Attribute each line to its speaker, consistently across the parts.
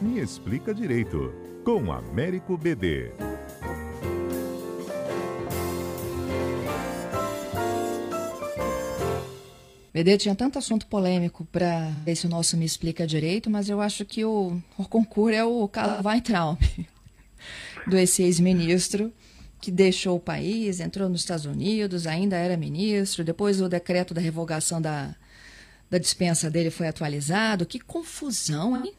Speaker 1: Me Explica Direito, com Américo BD.
Speaker 2: BD tinha tanto assunto polêmico para esse nosso Me Explica Direito, mas eu acho que o, concurso é o Carl Weintraub, do ex-ministro que deixou o país, entrou nos Estados Unidos, ainda era ministro, depois o decreto da revogação da, da dispensa dele foi atualizado. Que confusão, hein?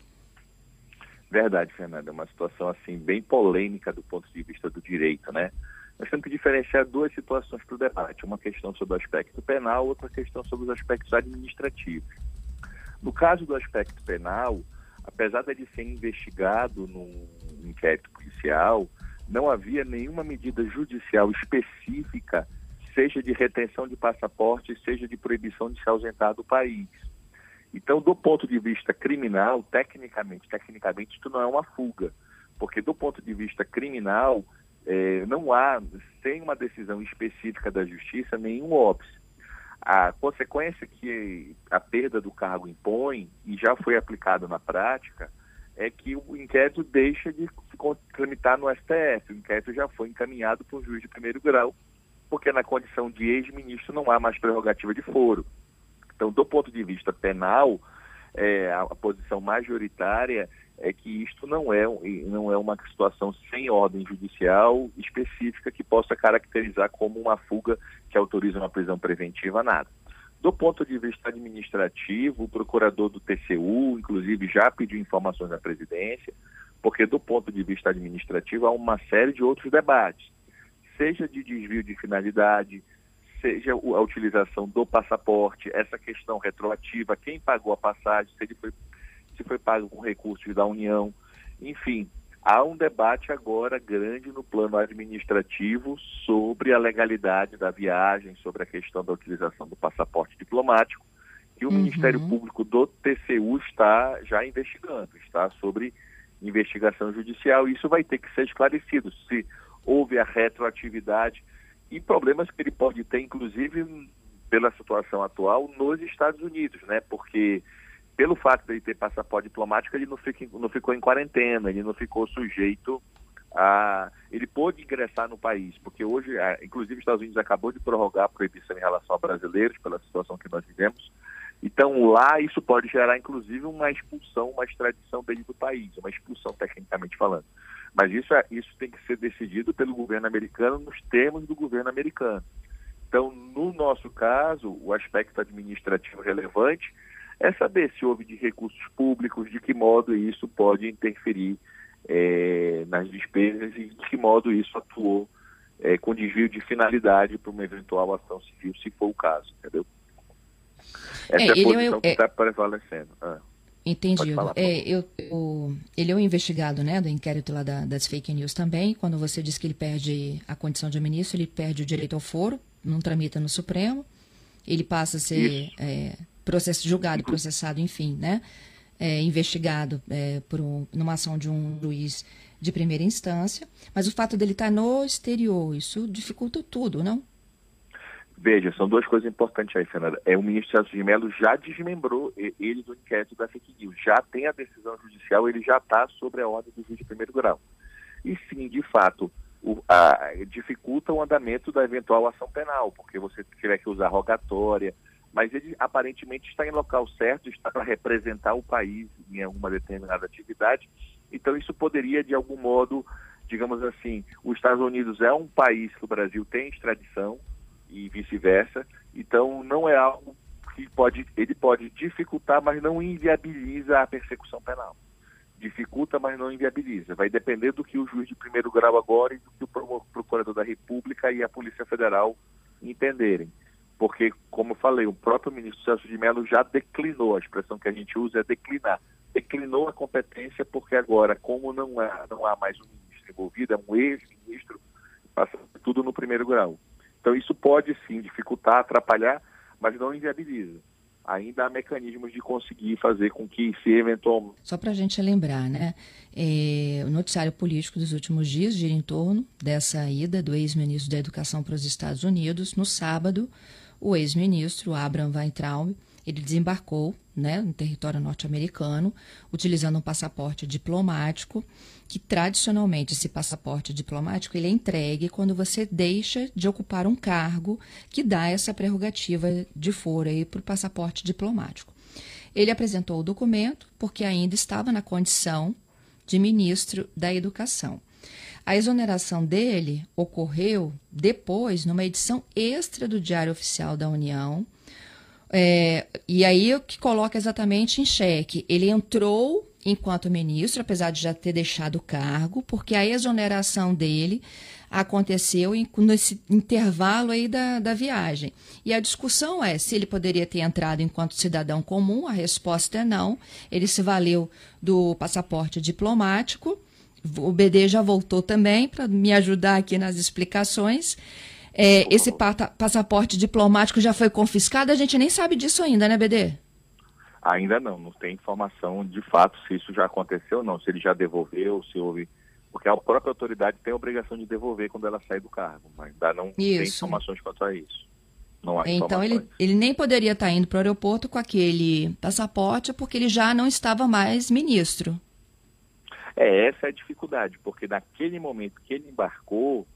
Speaker 3: Verdade, Fernanda. É uma situação assim bem polêmica do ponto de vista do direito, né? Nós temos que diferenciar duas situações para o debate. Uma questão sobre o aspecto penal, outra questão sobre os aspectos administrativos. No caso do aspecto penal, apesar de ser investigado num inquérito policial, não havia nenhuma medida judicial específica, seja de retenção de passaporte, seja de proibição de se ausentar do país. Então, do ponto de vista criminal, tecnicamente, tecnicamente, isso não é uma fuga, porque do ponto de vista criminal, é, não há, sem uma decisão específica da justiça, nenhum óbice. A consequência que a perda do cargo impõe, e já foi aplicada na prática, é que o inquérito deixa de se tramitar no STF. O inquérito já foi encaminhado para um juiz de primeiro grau, porque na condição de ex-ministro não há mais prerrogativa de foro. Então, do ponto de vista penal, é, a, a, posição majoritária é que isto não é, não é uma situação sem ordem judicial específica que possa caracterizar como uma fuga que autoriza uma prisão preventiva, nada. Do ponto de vista administrativo, o procurador do TCU, inclusive, já pediu informações à presidência, porque do ponto de vista administrativo há uma série de outros debates, seja de desvio de finalidade, seja a utilização do passaporte, essa questão retroativa, quem pagou a passagem, se ele foi, se foi pago com recursos da União, enfim, há um debate agora grande no plano administrativo sobre a legalidade da viagem, sobre a questão da utilização do passaporte diplomático, que o uhum. Ministério Público do TCU está já investigando, está sobre investigação judicial, e isso vai ter que ser esclarecido. Se houve a retroatividade e problemas que ele pode ter, inclusive pela situação atual nos Estados Unidos, né? Porque pelo fato de ele ter passaporte diplomático, ele não, fica, não ficou em quarentena, ele não ficou sujeito a. Ele pôde ingressar no país, porque hoje, inclusive, os Estados Unidos acabou de prorrogar a proibição em relação a brasileiros, pela situação que nós vivemos. Então, lá, isso pode gerar, inclusive, uma expulsão, uma extradição dele do país, uma expulsão, tecnicamente falando. Mas isso, é, isso tem que ser decidido pelo governo americano nos termos do governo americano. Então, no nosso caso, o aspecto administrativo relevante é saber se houve de recursos públicos, de que modo isso pode interferir é, nas despesas e de que modo isso atuou é, com desvio de finalidade para uma eventual ação civil, se for o caso, entendeu? Essa é, é a posição é, que está prevalecendo. Ah,
Speaker 2: entendi. É, eu, o, ele é o investigado né, do inquérito lá da, das fake news também. Quando você diz que ele perde a condição de ministro, ele perde o direito ao foro, não tramita no Supremo. Ele passa a ser processo julgado, processado, enfim, né? É, investigado é, por um, numa ação de um juiz de primeira instância, mas o fato dele estar no exterior, isso dificulta tudo, não?
Speaker 3: Veja, são duas coisas importantes aí, Fernanda. É, o ministro Celso de Mello já desmembrou ele do inquérito da fake news, já tem a decisão judicial, ele já está sobre a ordem do juiz de primeiro grau. E sim, de fato, o, a, dificulta o andamento da eventual ação penal, porque você tiver que usar rogatória, mas ele aparentemente está em local certo, está para representar o país em alguma determinada atividade. Então, isso poderia, de algum modo, digamos assim, os Estados Unidos é um país que o Brasil tem extradição e vice-versa. Então, não é algo que pode, ele pode dificultar, mas não inviabiliza a persecução penal. Dificulta, mas não inviabiliza. Vai depender do que o juiz de primeiro grau agora e do que o procurador da República e a Polícia Federal entenderem porque, como eu falei, o próprio ministro Celso de Mello já declinou, a expressão que a gente usa é declinar. Declinou a competência porque agora, como não há, não há mais um ministro envolvido, é um ex-ministro, passa tudo no primeiro grau. Então isso pode sim dificultar, atrapalhar, mas não inviabiliza. Ainda há mecanismos de conseguir fazer com que se eventualmente.
Speaker 2: Só para a gente lembrar, né? É, o noticiário político dos últimos dias gira em torno dessa ida do ex-ministro da Educação para os Estados Unidos no sábado o ex-ministro Abraham Weintraub, ele desembarcou né, no território norte-americano, utilizando um passaporte diplomático, que tradicionalmente esse passaporte diplomático ele é entregue quando você deixa de ocupar um cargo que dá essa prerrogativa de foro para o passaporte diplomático. Ele apresentou o documento porque ainda estava na condição de ministro da Educação. A exoneração dele ocorreu depois, numa edição extra do Diário Oficial da União. É, e aí o que coloca exatamente em xeque. Ele entrou enquanto ministro, apesar de já ter deixado o cargo, porque a exoneração dele aconteceu nesse intervalo aí da, da viagem. E a discussão é se ele poderia ter entrado enquanto cidadão comum, a resposta é não. Ele se valeu do passaporte diplomático. O BD já voltou também para me ajudar aqui nas explicações. É, esse passaporte diplomático já foi confiscado, a gente nem sabe disso ainda, né, BD?
Speaker 3: Ainda não, não tem informação de fato se isso já aconteceu ou não, se ele já devolveu, se houve porque a própria autoridade tem a obrigação de devolver quando ela sai do cargo, mas ainda não isso. tem informações quanto a isso. Não há
Speaker 2: então ele, ele nem poderia estar indo para o aeroporto com aquele passaporte porque ele já não estava mais ministro.
Speaker 3: É, essa é a dificuldade, porque naquele momento que ele embarcou,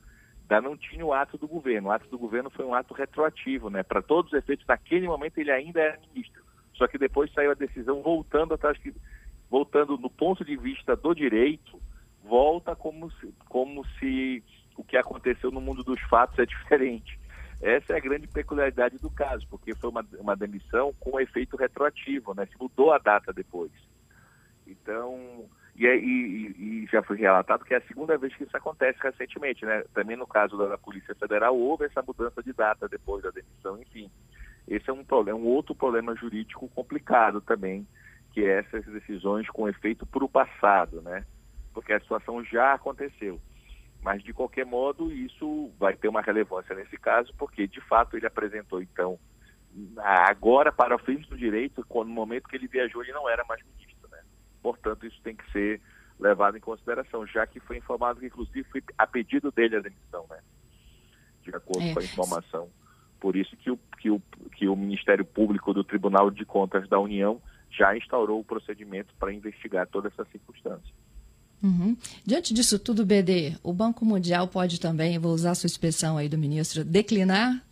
Speaker 3: ainda não tinha o ato do governo. O ato do governo foi um ato retroativo, né? Para todos os efeitos, naquele momento ele ainda era ministro. Só que depois saiu a decisão voltando atrás, voltando no ponto de vista do direito, volta como se, como se o que aconteceu no mundo dos fatos é diferente. Essa é a grande peculiaridade do caso, porque foi uma, uma demissão com efeito retroativo, né? Se mudou a data depois. Então, e, e, e, já foi relatado que é a segunda vez que isso acontece recentemente, né? Também no caso da, Polícia Federal houve essa mudança de data depois da demissão, enfim. Esse é um problema, um outro problema jurídico complicado também, que é essas decisões com efeito para o passado, né? porque a situação já aconteceu. Mas, de qualquer modo, isso vai ter uma relevância nesse caso, porque, de fato, ele apresentou, então, agora, para o fins do direito, no momento que ele viajou, ele não era mais? Portanto, isso tem que ser levado em consideração, já que foi informado que, inclusive, foi a pedido dele a demissão, né? de acordo é. com a informação. Por isso que o, que, o, que o Ministério Público do Tribunal de Contas da União já instaurou o procedimento para investigar toda essa circunstância.
Speaker 2: Uhum. Diante disso tudo, BD, o Banco Mundial pode também, vou usar a sua expressão aí do ministro, declinar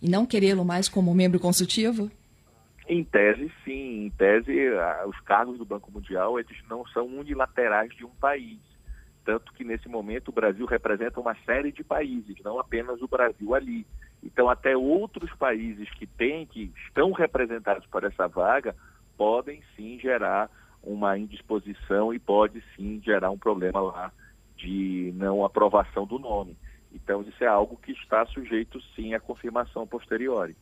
Speaker 2: e não querê-lo mais como membro consultivo?
Speaker 3: Em tese, sim. Em tese, os cargos do Banco Mundial eles não são unilaterais de um país. Tanto que, nesse momento, o Brasil representa uma série de países, não apenas o Brasil ali. Então, até outros países que têm, que estão representados por essa vaga, podem sim gerar uma indisposição e pode sim gerar um problema lá de não aprovação do nome. Então, isso é algo que está sujeito sim à confirmação posteriori.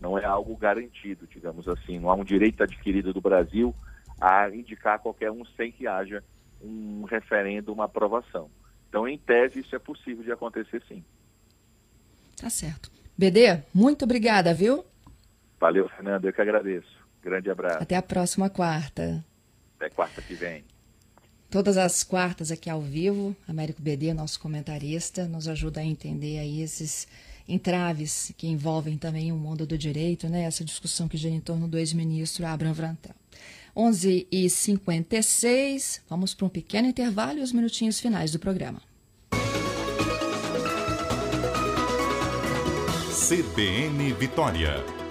Speaker 3: Não é algo garantido, digamos assim. Não há um direito adquirido do Brasil a indicar qualquer um sem que haja um referendo, uma aprovação. Então, em tese, isso é possível de acontecer sim.
Speaker 2: Tá certo. BD, muito obrigada, viu?
Speaker 3: Valeu, Fernando. Eu que agradeço. Grande abraço.
Speaker 2: Até a próxima quarta.
Speaker 3: Até quarta que vem.
Speaker 2: Todas as quartas aqui ao vivo, Américo BD, nosso comentarista, nos ajuda a entender aí esses entraves que envolvem também o mundo do direito, né? Essa discussão que gira em torno do ex-ministro Abraham Vrantel. 11 e 56 vamos para um pequeno intervalo e os minutinhos finais do programa.
Speaker 1: CBN Vitória